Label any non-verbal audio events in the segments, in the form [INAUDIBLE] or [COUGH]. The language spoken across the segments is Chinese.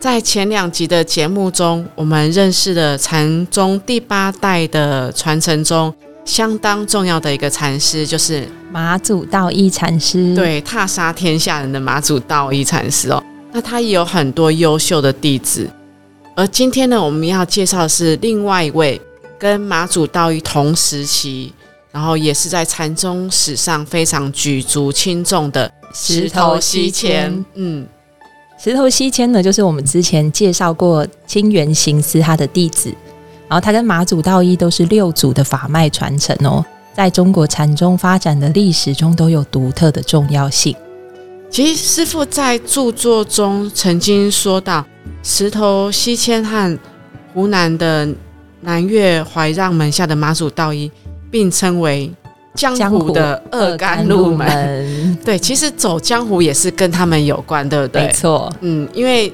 在前两集的节目中，我们认识了禅宗第八代的传承中相当重要的一个禅师，就是马祖道一禅师。对，踏杀天下人的马祖道一禅师哦。那他也有很多优秀的弟子。而今天呢，我们要介绍的是另外一位跟马祖道一同时期，然后也是在禅宗史上非常举足轻重的石头西迁。嗯。石头西迁呢，就是我们之前介绍过清源行思他的弟子，然后他跟马祖道一都是六祖的法脉传承哦，在中国禅宗发展的历史中都有独特的重要性。其实师父在著作中曾经说到，石头西迁和湖南的南岳怀让门下的马祖道一并称为。江湖的二甘路门，对，其实走江湖也是跟他们有关，对不对？没错，嗯，因为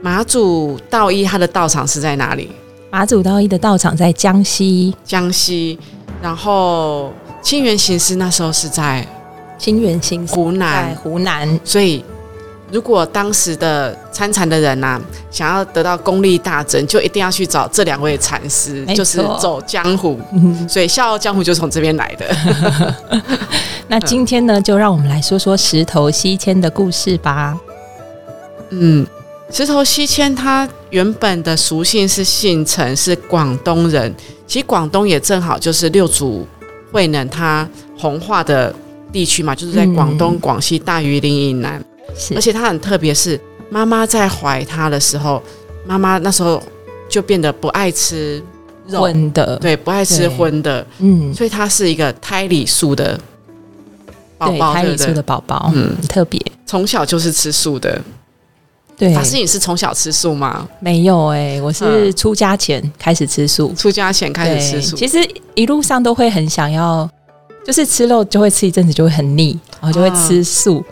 马祖道一他的道场是在哪里？马祖道一的道场在江西，江西。然后清源行师那时候是在清源行湖南，湖南，所以。如果当时的参禅的人呐，想要得到功力大增，就一定要去找这两位禅师，就是走江湖。所以《笑傲江湖》就从这边来的。[LAUGHS] 那今天呢，就让我们来说说石头西迁的故事吧。嗯，石头西迁他原本的属性是姓陈，是广东人。其实广东也正好就是六祖慧能他弘化的地区嘛，就是在广东、广西大榆林以南。而且他很特别，是妈妈在怀他的时候，妈妈那时候就变得不爱吃荤的，对，不爱吃荤的，嗯，所以他是一个胎里素的宝宝，胎里素的宝宝，嗯，特别，从小就是吃素的。对，法师，你是从小吃素吗？没有哎，我是出家前开始吃素，出家前开始吃素。其实一路上都会很想要，就是吃肉就会吃一阵子就会很腻，然后就会吃素。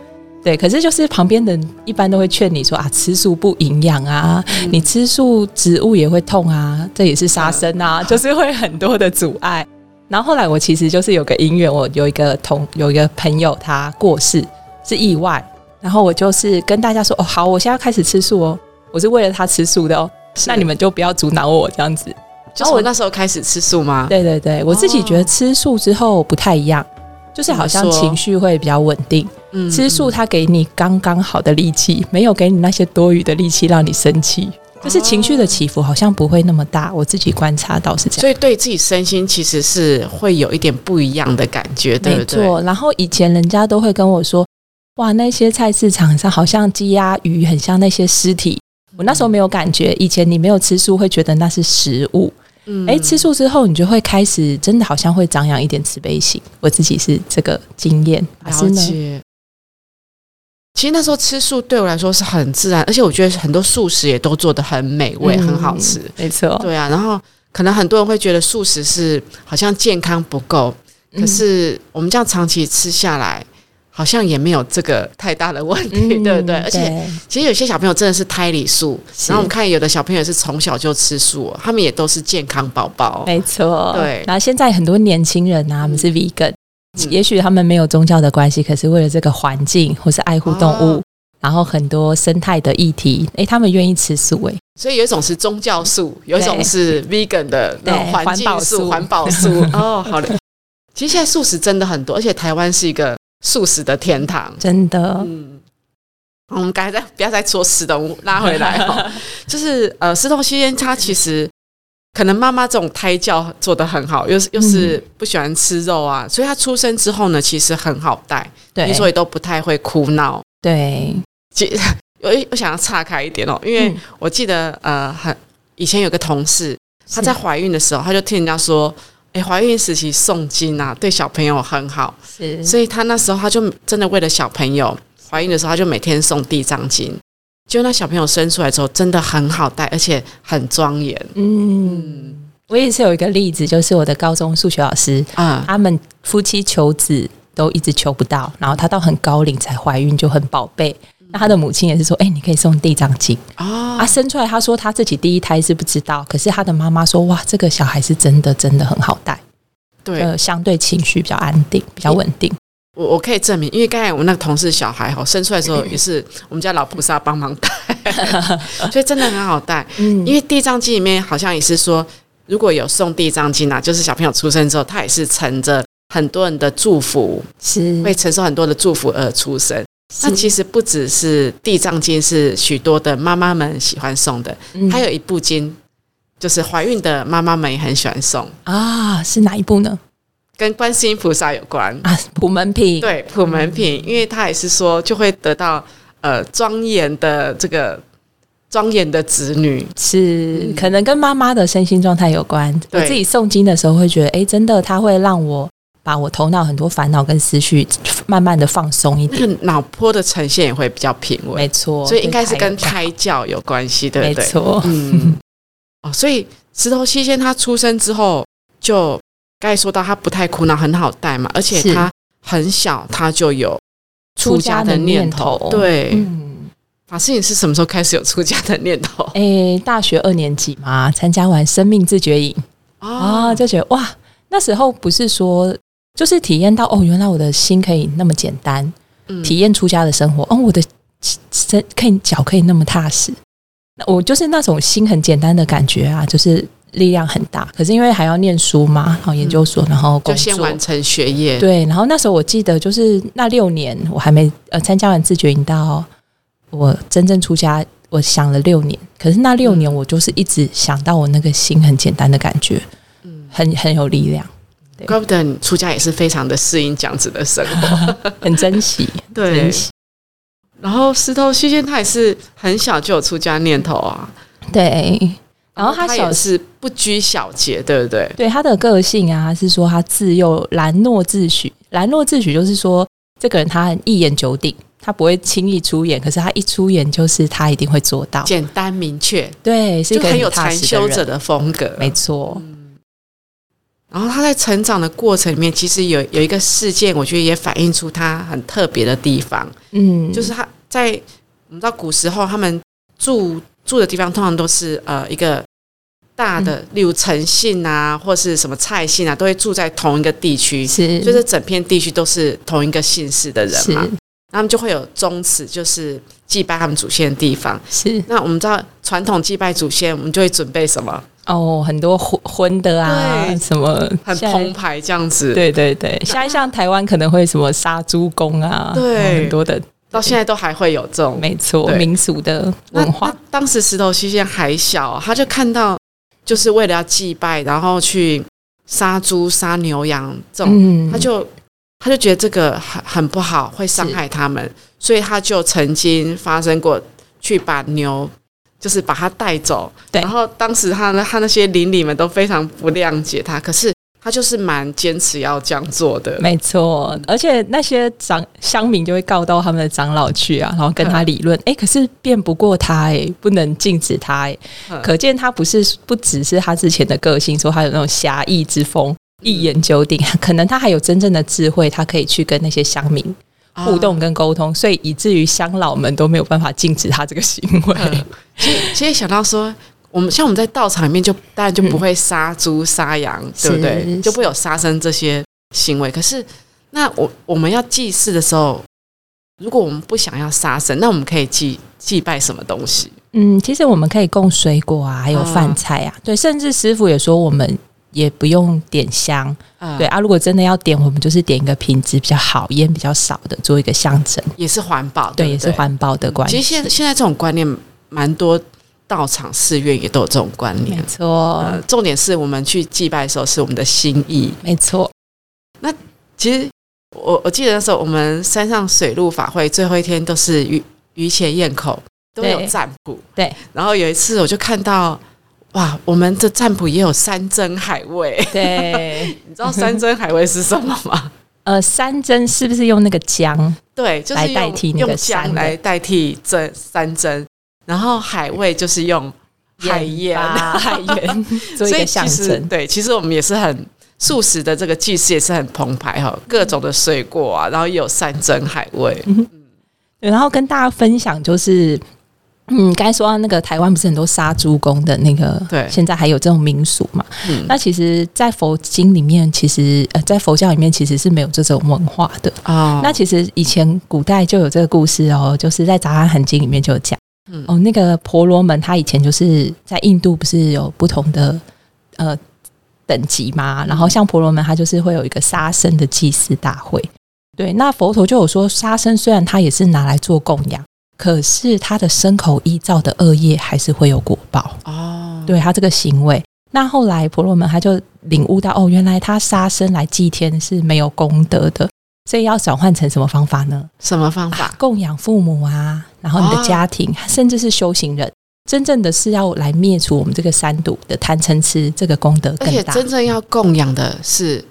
对，可是就是旁边的人一般都会劝你说啊，吃素不营养啊，你吃素植物也会痛啊，这也是杀生啊，就是会很多的阻碍。然后后来我其实就是有个因缘，我有一个同有一个朋友他过世是意外，然后我就是跟大家说哦，好，我现在要开始吃素哦，我是为了他吃素的哦，那你们就不要阻挠我这样子。就我那时候开始吃素吗？对对对，我自己觉得吃素之后不太一样。就是好像情绪会比较稳定，吃素它给你刚刚好的力气，没有给你那些多余的力气让你生气，就是情绪的起伏好像不会那么大。我自己观察到是这样，所以对自己身心其实是会有一点不一样的感觉，对不对？然后以前人家都会跟我说，哇，那些菜市场上好像鸡鸭鱼很像那些尸体，我那时候没有感觉。以前你没有吃素会觉得那是食物。嗯，哎，吃素之后，你就会开始真的好像会长养一点慈悲心。我自己是这个经验，了解。其实那时候吃素对我来说是很自然，而且我觉得很多素食也都做的很美味，很好吃。没错，对啊。然后可能很多人会觉得素食是好像健康不够，可是我们这样长期吃下来。好像也没有这个太大的问题，对不对？而且其实有些小朋友真的是胎里素，然后我们看有的小朋友是从小就吃素，他们也都是健康宝宝。没错，对。然后现在很多年轻人啊，他们是 vegan，也许他们没有宗教的关系，可是为了这个环境或是爱护动物，然后很多生态的议题，哎，他们愿意吃素哎。所以有一种是宗教素，有一种是 vegan 的那种环境素、环保素。[LAUGHS] 哦，好的。其实现在素食真的很多，而且台湾是一个。素食的天堂，真的。嗯，我们刚才再不要再说死动物拉回来哈，[LAUGHS] 就是呃，石头西烟它其实可能妈妈这种胎教做的很好，又是又是不喜欢吃肉啊，所以他出生之后呢，其实很好带，对，所以都不太会哭闹。对，其 [LAUGHS] 我我想要岔开一点哦，因为我记得呃，很以前有个同事，她在怀孕的时候，她就听人家说。哎，怀孕时期诵经啊，对小朋友很好。是，所以她那时候她就真的为了小朋友怀孕的时候，她就每天诵地藏经，就那小朋友生出来之后，真的很好带，而且很庄严嗯，我也是有一个例子，就是我的高中数学老师，啊。他们夫妻求子都一直求不到，然后他到很高龄才怀孕，就很宝贝。那他的母亲也是说：“哎、你可以送地藏经。”哦啊，生出来，他说他自己第一胎是不知道，可是他的妈妈说：“哇，这个小孩是真的真的很好带，对，呃，相对情绪比较安定，比较稳定。我我可以证明，因为刚才我那个同事小孩哈生出来的时候，也是 [LAUGHS] 我们家老菩萨帮忙带，[LAUGHS] 所以真的很好带。”嗯，因为地藏经里面好像也是说，如果有送地藏经啊，就是小朋友出生之后，他也是承着很多人的祝福，是会承受很多的祝福而出生。那其实不只是地藏经是许多的妈妈们喜欢送的，嗯还有一部经，就是怀孕的妈妈们也很喜欢送，啊，是哪一部呢？跟观世音菩萨有关。啊，普门品。对，普门品，因为他也是说就会得到呃庄严的这个庄严的子女，是可能跟妈妈的身心状态有关。我自己诵经的时候会觉得，哎，真的，他会让我把我头脑很多烦恼跟思绪 [TSK] 慢慢的放松一点。那 [CLEARS THROAT] 个脑波的呈现也会比较平稳，没错，所以应该是跟胎教有关系，对不对？没错，嗯，哦，所以石头七仙他出生之后，就刚才说到他不太苦恼，很好带嘛，而且是他很小他就有出家的念头。对，嗯，法师，你是什么时候开始有出家的念头？[LAUGHS] 哎，大学二年级嘛，参加完生命自觉营啊，哦，就觉得哇，那时候不是说。就是体验到哦，原来我的心可以那么简单，嗯体验出家的生活。哦，我的身可以脚可以那么踏实。那我就是那种心很简单的感觉啊，就是力量很大。可是因为还要念书嘛，然后研究所，然后工就，先完成学业。对。然后那时候我记得就是那六年，我还没呃参加完自觉营到我真正出家，我想了六年。可是那六年我就是一直想到我那个心很简单的感觉，嗯很很有力量，怪不得你出家也是非常的适应这样子的生活。[LAUGHS] 很珍惜，对珍，惜。然后石头西仙他也是很小就有出家念头啊，对。然后他也是不拘小节，对不对？对他的个性啊，是说他自幼兰诺自诩，兰诺自诩就是说这个人他很一言九鼎，他不会轻易出演，可是他一出演就是他一定会做到。简单明确，对，是一个很有禅修者的风格。没错，然后他在成长的过程里面，其实有有一个事件，我觉得也反映出他很特别的地方，嗯，就是他在我们知道古时候他们住住的地方，通常都是呃一个大的，嗯例如陈姓啊，或是什么蔡姓啊，都会住在同一个地区，是。就是整片地区都是同一个姓氏的人是。嘛。他们就会有宗祠，就是祭拜他们祖先的地方。是。那我们知道传统祭拜祖先，我们就会准备什么，哦，很多荤荤的啊，对什么很澎湃这样子。对对对，现在像台湾可能会什么杀猪公啊，对很多的，到现在都还会有这种没错，民俗的文化，当时石头西仙还小，他就看到，就是为了要祭拜，然后去杀猪、杀牛羊这种，嗯他就他就觉得这个很很不好，会伤害他们，所以他就曾经发生过去把牛。就是把他带走，对。然后当时他呢，他那些邻里们都非常不谅解他，可是他就是蛮坚持要这样做的。没错，而且那些长乡民就会告到他们的长老去啊，然后跟他理论，哎、可是辩不过他、哎，不能禁止他、哎、嗯。可见他不是不只是他之前的个性，说他有那种侠义之风，一言九鼎，可能他还有真正的智慧，他可以去跟那些乡民互动跟沟通，所以以至于乡老们都没有办法禁止他这个行为。嗯其实想到说，我们像我们在道场里面就当然就不会杀猪杀羊，对不对？就不会有杀生这些行为。可是，那我我们要祭祀的时候，如果我们不想要杀生，那我们可以祭祭拜什么东西？嗯，其实我们可以供水果啊，还有饭菜啊，对，甚至师傅也说我们也不用点香，啊对，啊，如果真的要点，我们就是点一个品质比较好、烟比较少的，做一个象征，也是环保，对，不也是。环保的关系。其实现现在这种观念蛮多，道场寺院也都有这种观念没。错，呃，重点是我们去祭拜的时候是我们的心意。没错，那其实我我记得那时候我们山上水陆法会最后一天都是鱼鱼前宴口，都有对占卜。对。然后有一次我就看到，哇，我们的占卜也有山珍海味。对，[LAUGHS] 你知道山珍海味是什么吗？[LAUGHS] 呃，山珍是不是用那个姜？对，就是用代替那个姜来代替真山珍。然后海味就是用海盐，[LAUGHS] 海盐 [LAUGHS] 做一个象征。对，其实我们也是很素食的这个祭祀也是很澎湃哈，各种的水果啊，然后也有山珍海味，嗯然后跟大家分享就是。嗯，刚才说到那个台湾不是很多杀猪工的那个，对现在还有这种民俗嘛？嗯那其实，在佛经里面，其实呃，在佛教里面其实是没有这种文化的。哦那其实以前古代就有这个故事哦，就是在《杂阿含经》里面就有讲。嗯哦，那个婆罗门他以前就是在印度，不是有不同的呃等级嘛？然后像婆罗门，他就是会有一个杀生的祭祀大会。对，那佛陀就有说，杀生虽然他也是拿来做供养，可是他的牲口依照的恶业还是会有果报。哦，对他这个行为。那后来婆罗门他就领悟到，哦，原来他杀生来祭天是没有功德的，所以要转换成什么方法呢？什么方法？供养父母啊，然后你的家庭，甚至是修行人，真正的是要来灭除我们这个三毒的贪嗔痴，这个功德而且。真正要供养的是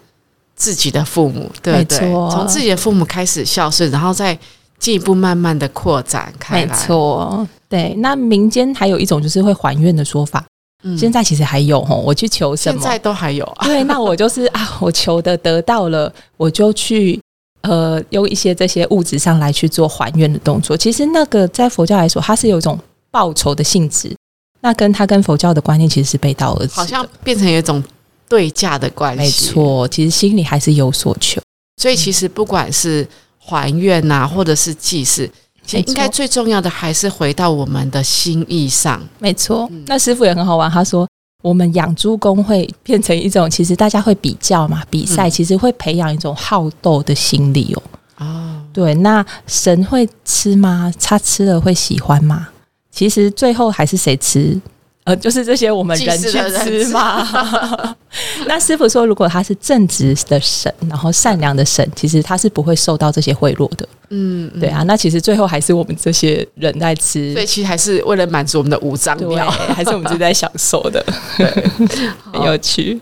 自己的父母，对从自己的父母开始孝顺，然后再进一步慢慢的扩展开来没。，错，对。那民间还有一种就是会还愿的说法，嗯现在其实还有吼，我去求什么，现在都还有啊。对，那我就是啊，我求的得到了，我就去呃用一些这些物质上来去做还愿的动作。其实那个在佛教来说，它是有一种报酬的性质，那跟它跟佛教的观念其实是背道而驰。好像变成有一种对价的关系。没，错，其实心里还是有所求。所以其实不管是还愿呐、或者是祭祀，其实应该最重要的还是回到我们的心意上。没错，嗯那师傅也很好玩，他说。我们养猪工会变成一种，其实大家会比较嘛，比赛嗯其实会培养一种好斗的心理哦。哦，对，那神会吃吗？他吃了会喜欢吗？其实最后还是谁吃？呃，就是这些我们人去吃嘛。[LAUGHS] 那师傅说，如果他是正直的神，然后善良的神，其实他是不会受到这些贿赂的。嗯，对啊，那其实最后还是我们这些人在吃。所以其实还是为了满足我们的五脏对，庙。还是我们自己在享受的，[LAUGHS] 很有趣。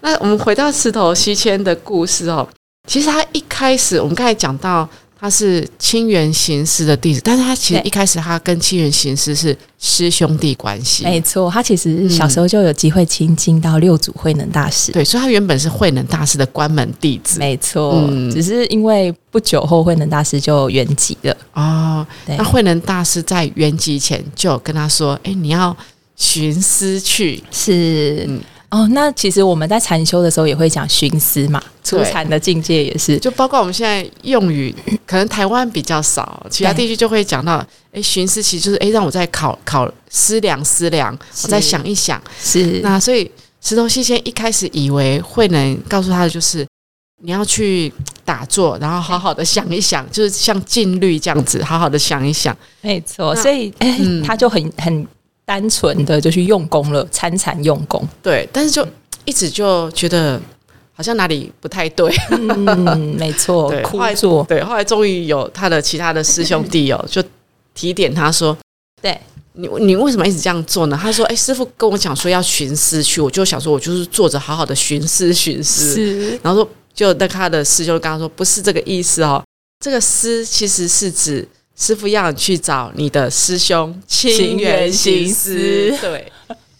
那我们回到石头西迁的故事哦，其实他一开始我们刚才讲到他是清源行师的弟子，但是他其实一开始他跟清源行师是师兄弟关系，没错，他其实小时候就有机会亲近到六祖慧能大师。对，所以他原本是慧能大师的关门弟子没错，嗯只是因为不久后慧能大师就圆寂了。哦。那慧能大师在圆寂前就有跟他说：“哎，你要寻思去。是、嗯哦，那其实我们在禅修的时候也会讲寻思嘛，出禅的境界也是”就包括我们现在用语，可能台湾比较少，其他地区就会讲到：“哎，寻思其实就是哎，让我再考考思量思量，我再想一想。”是。那所以石头西仙一开始以为慧能告诉他的就是你要去打坐，然后好好的想一想，就是像禁律这样子，好好的想一想。没错，所以哎、嗯。他就很很单纯的就去用功了，参禅用功。对，但是就一直就觉得好像哪里不太对。嗯，没错 [LAUGHS] 对，枯后来坐，对，后来终于有他的其他的师兄弟哦，就提点他说。对，你你为什么一直这样做呢？他说：“哎，师傅跟我讲说要寻思去，我就想说，我就是坐着好好的寻思寻思。是然后说，就那他的师兄跟他说，不是这个意思哦，这个思其实是指师傅要你去找你的师兄清源行师，对，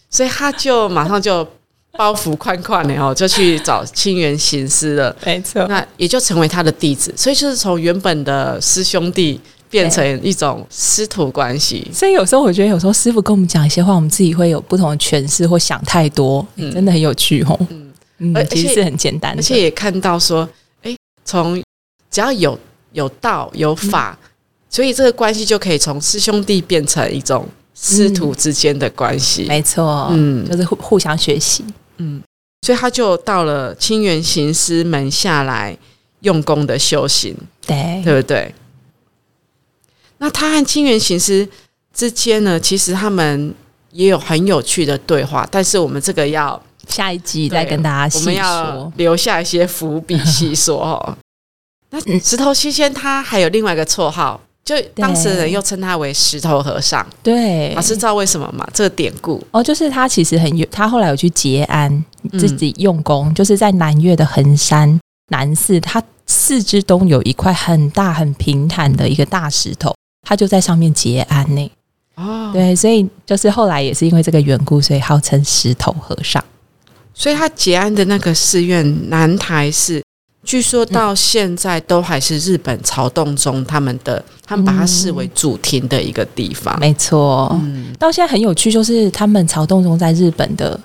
所以他就马上就包袱宽宽的哦，就去找清源行师了，没错，那也就成为他的弟子，所以就是从原本的师兄弟变成一种师徒关系。所以有时候我觉得，有时候师傅跟我们讲一些话，我们自己会有不同的诠释或想太多，嗯。真的很有趣哦。嗯。嗯而其实是很简单的，而且也看到说，哎，从只要有有道有法，所以这个关系就可以从师兄弟变成一种师徒之间的关系。没错，嗯就是互互相学习。嗯，所以他就到了清源行师门下来用功的修行，对，对不对？那他和清源行师之间呢，其实他们也有很有趣的对话，但是我们这个要下一集再跟大家细我们要说。留下一些伏笔细说哦。[LAUGHS] 那石头西仙他还有另外一个绰号，就当时人又称他为石头和尚。对，老师知道为什么吗？这个典故哦，就是他其实很有，他后来有去结安，嗯自己用功，就是在南岳的衡山南寺，他寺之东有一块很大很平坦的一个大石头，他就在上面结安呢。哦，对，所以就是后来也是因为这个缘故，所以号称石头和尚。所以他结安的那个寺院南台寺，据说到现在都还是日本朝洞中他们的，他们把它视为主庭的一个地方。没错，嗯，到现在很有趣，就是他们朝洞中在日本的，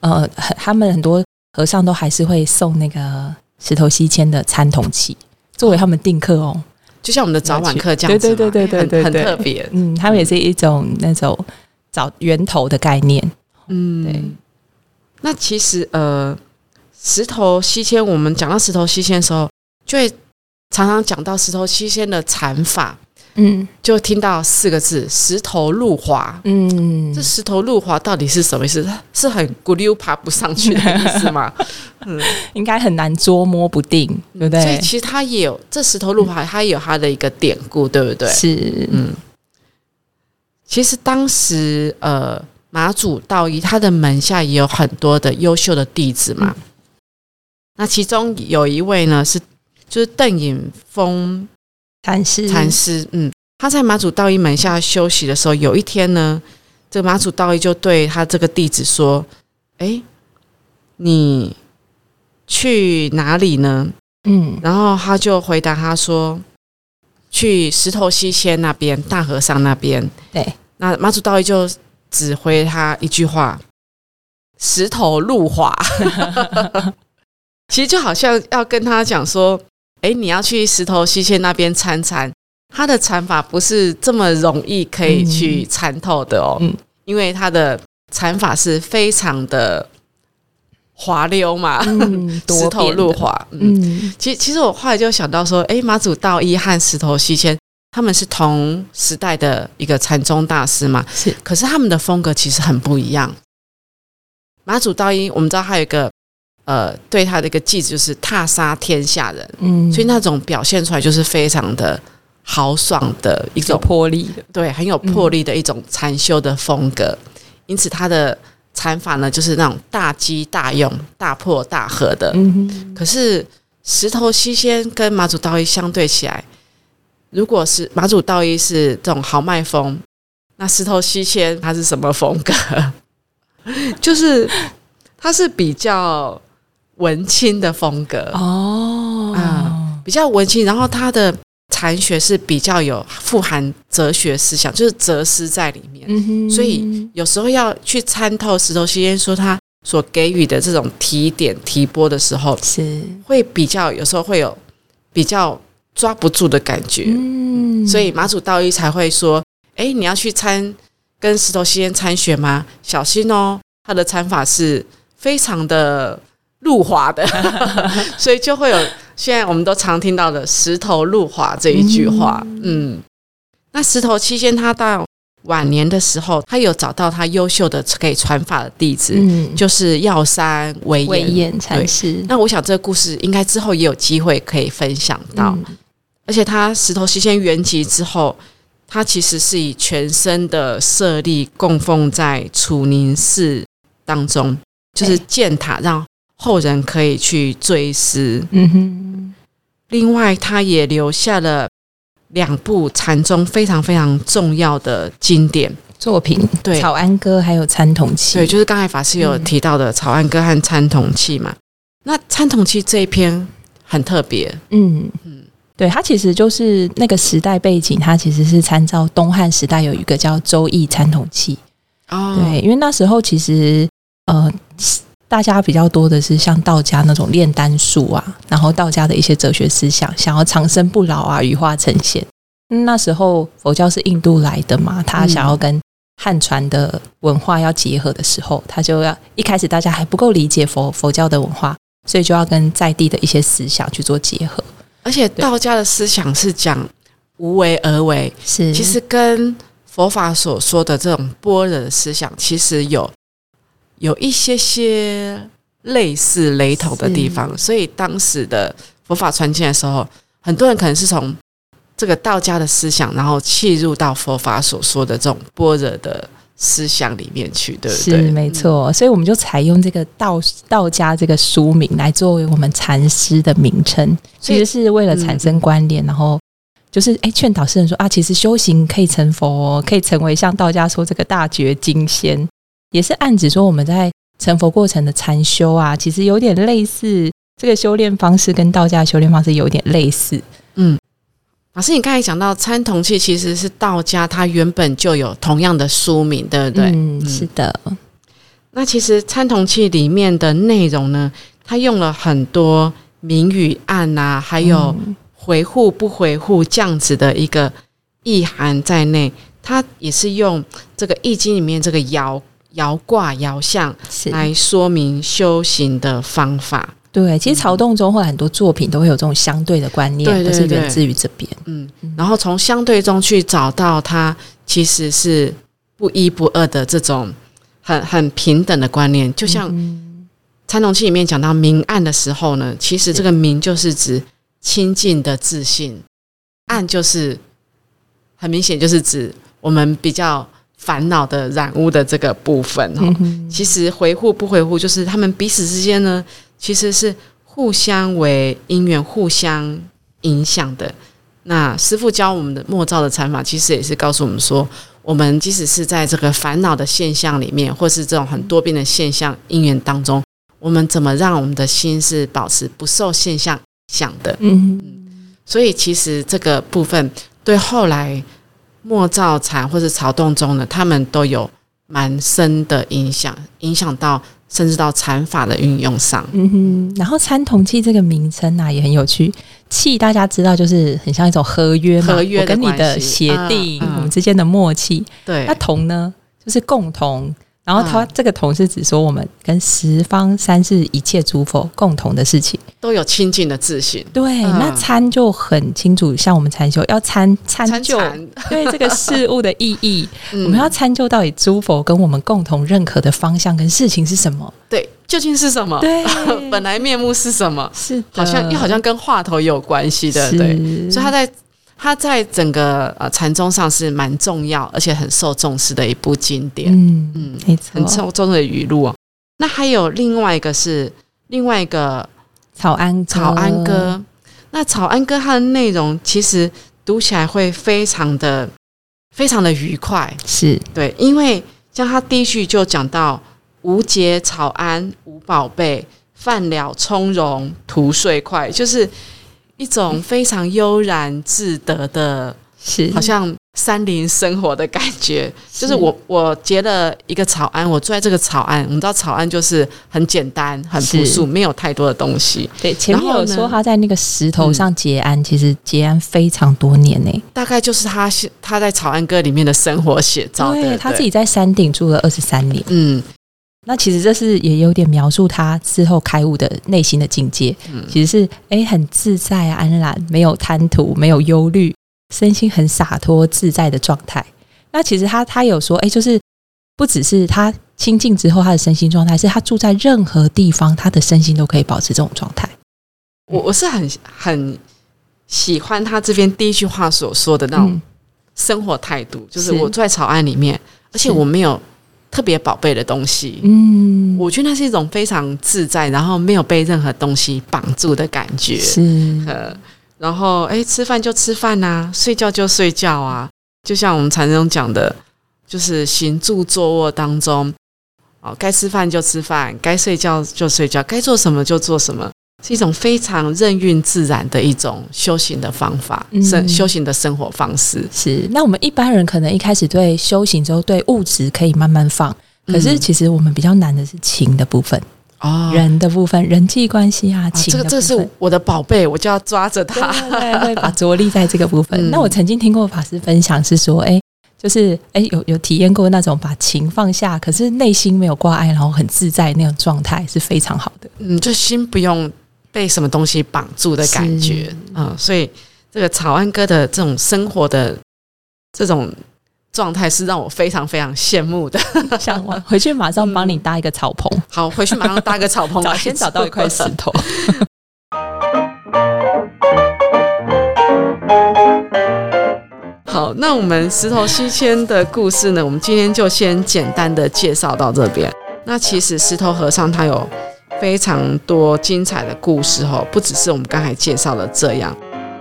呃，很他们很多和尚都还是会送那个石头西迁的参同器作为他们定课哦。就像我们的早晚课这样子嘛，对对对对对很特别。嗯，他们也是一种那种找源头的概念。嗯，对。那其实呃，石头西迁，我们讲到石头西迁的时候，就会常常讲到石头西迁的禅法，嗯就听到四个字“石头路滑”。嗯这石头路滑到底是什么意思？是很咕溜爬不上去的意思吗？[LAUGHS] 嗯应该很难捉摸不定，对不对？所以其实它也有这石头路滑，它也有它的一个典故，对不对？是，嗯，其实当时呃，马祖道一他的门下也有很多的优秀的弟子嘛。那其中有一位呢是就是邓颖峰禅师，禅师，嗯，他在马祖道一门下休息的时候，有一天呢，这个马祖道一就对他这个弟子说：“哎，你去哪里呢？”嗯然后他就回答他说：“去石头西迁那边，大和尚那边。”对，那马祖道一就指挥他一句话：“石头路滑。” [LAUGHS] 其实就好像要跟他讲说：“哎，你要去石头西迁那边参禅，他的禅法不是这么容易可以去参透的哦，嗯。因为他的禅法是非常的滑溜嘛，[LAUGHS] 石头路，滑。嗯，嗯。其实其实我后来就想到说，哎，马祖道一和石头西迁他们是同时代的一个禅宗大师嘛，是。可是他们的风格其实很不一样。马祖道一，我们知道他有一个呃，对他的一个记子就是踏杀天下人，嗯，所以那种表现出来就是非常的豪爽的一有种魄力的，对，很有魄力的一种禅修的风格。因此，他的禅法呢，就是那种大机大用、大破大合的。嗯，可是石头西仙跟马祖道一相对起来，如果是马祖道一是这种豪迈风，那石头西仙他是什么风格？[LAUGHS] 就是他是比较文青的风格，哦。啊比较文青，然后他的禅学是比较有富含哲学思想，就是哲思在里面。嗯，所以有时候要去参透石头西烟说他所给予的这种提点提拨的时候，是，会比较有时候会有比较抓不住的感觉，嗯。所以马祖道一才会说：“哎，你要去参跟石头西烟参学吗？小心哦，他的参法是非常的路滑的，[LAUGHS] 所以就会有现在我们都常听到的‘石头路滑’这一句话。嗯，那石头七仙他到晚年的时候，他有找到他优秀的可以传法的弟子，嗯，就是药山维威严。禅师，那我想这个故事应该之后也有机会可以分享到。嗯。而且他石头西仙圆寂之后，他其实是以全身的舍利供奉在楚宁寺当中，就是建塔，让后人可以去追思。嗯哼，另外，他也留下了两部禅宗非常非常重要的经典，作品对《草庵歌》还有《参同契》，对，就是刚才法师有提到的《草庵歌》和《参同契》嘛。那《参同契》这一篇很特别，嗯。嗯，对，它其实就是那个时代背景，它其实是参照东汉时代有一个叫《周易参同契》。哦。对，因为那时候其实呃，大家比较多的是像道家那种炼丹术啊，然后道家的一些哲学思想，想要长生不老啊，羽化成仙。那时候佛教是印度来的嘛，他想要跟汉传的文化要结合的时候，他就要一开始大家还不够理解佛佛教的文化，所以就要跟在地的一些思想去做结合。而且道家的思想是讲无为而为，是，其实跟佛法所说的这种般若的思想，其实有有一些些类似雷同的地方。所以当时的佛法传进来的时候，很多人可能是从这个道家的思想，然后契入到佛法所说的这种般若的思想里面去，对不是对？没错，所以我们就采用这个道道家这个书名来作为我们禅师的名称，其实是为了产生关联，然后就是哎劝导世人说啊，其实修行可以成佛、哦，可以成为像道家说这个大觉金仙，也是暗指说我们在成佛过程的禅修啊，其实有点类似这个修炼方式，跟道家修炼方式有点类似。嗯，老师，你刚才讲到参同契其实是道家，它原本就有同样的书名，对不对？嗯，是的。那其实参同契里面的内容呢，它用了很多明与暗啊，还有回护不回护这样子的一个意涵在内。它也是用这个易经里面这个爻爻卦摇象来说明修行的方法。对，其实曹洞中后来很多作品都会有这种相对的观念，都是源自于这边。嗯，然后从相对中去找到它其实是不一不二的这种很很平等的观念。就像参同器里面讲到明暗的时候呢，其实这个明就是指清净的自信，暗就是很明显就是指我们比较烦恼的染污的这个部分。哈，其实回护不回护，就是他们彼此之间呢。其实是互相为因缘，互相影响的。那师傅教我们的莫造的禅法，其实也是告诉我们说，我们即使是在这个烦恼的现象里面，或是这种很多变的现象因缘当中，我们怎么让我们的心是保持不受现象想的？嗯，所以其实这个部分对后来莫造禅或者曹洞宗呢，他们都有蛮深的影响，影响到。甚至到禅法的运用上，嗯哼，然后参同契这个名称啊也很有趣，契大家知道就是很像一种合约嘛，我跟你的协定，我们之间的默契。对，那同呢就是共同。然后他这个同是指说，我们跟十方三世一切诸佛共同的事情，都有清净的自信。对，那参就很清楚，像我们禅修要参参就 [LAUGHS] 对这个事物的意义，[LAUGHS] 我们要参就到底诸佛跟我们共同认可的方向跟事情是什么？对，究竟是什么？对，[LAUGHS] 本来面目是什么？是好像又好像跟话头也有关系的，对，所以他在。它在整个呃禅宗上是蛮重要，而且很受重视的一部经典。嗯嗯，很受重视的语录哦。那还有另外一个是另外一个草安草安歌。那草安歌它的内容其实读起来会非常的非常的愉快。是对，因为像他第一句就讲到“无节草安无宝贝，饭了从容图睡快”，就是。一种非常悠然自得的，是好像山林生活的感觉。就是我我结了一个草庵，我住在这个草庵。我们知道草庵就是很简单、很朴素，没有太多的东西。对，前面有说他在那个石头上结庵，其实结庵非常多年呢。大概就是他他在草庵歌里面的生活写照。对，他自己在山顶住了二十三年。嗯。那其实这是也有点描述他之后开悟的内心的境界，其实是哎很自在安然，没有贪图，没有忧虑，身心很洒脱自在的状态。那其实他他有说，哎，就是不只是他清净之后他的身心状态，是他住在任何地方，他的身心都可以保持这种状态。我我是很很喜欢他这边第一句话所说的那种生活态度，就是我住在草案里面，而且我没有。特别宝贝的东西，嗯，我觉得那是一种非常自在，然后没有被任何东西绑住的感觉。是，呃，然后哎，吃饭就吃饭呐，睡觉就睡觉啊，就像我们禅宗讲的，就是行住坐卧当中，哦，该吃饭就吃饭，该睡觉就睡觉，该做什么就做什么。是一种非常任运自然的一种修行的方法，生修行的生活方式。是那我们一般人可能一开始对修行之后对物质可以慢慢放，可是其实我们比较难的是情的部分哦，人的部分，人际关系啊，情这个这是我的宝贝，我就要抓着它，会把着力在这个部分。[LAUGHS] 那我曾经听过法师分享是说，哎，就是哎有有体验过那种把情放下，可是内心没有挂碍，然后很自在那种状态是非常好的。嗯，就心不用。被什么东西绑住的感觉，嗯，所以这个草安哥的这种生活的这种状态是让我非常非常羡慕的。想回去马上帮你搭一个草棚，[LAUGHS] 好，回去马上搭一个草棚，[LAUGHS] 先找到一块石头。[LAUGHS] 好，那我们石头西迁的故事呢？我们今天就先简单的介绍到这边。那其实石头和尚他有。非常多精彩的故事哦，不只是我们刚才介绍的这样，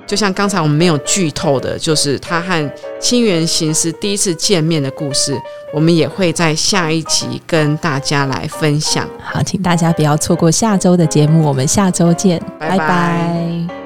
就像刚才我们没有剧透的，就是他和清源行司第一次见面的故事，我们也会在下一集跟大家来分享。好，请大家不要错过下周的节目，我们下周见，拜拜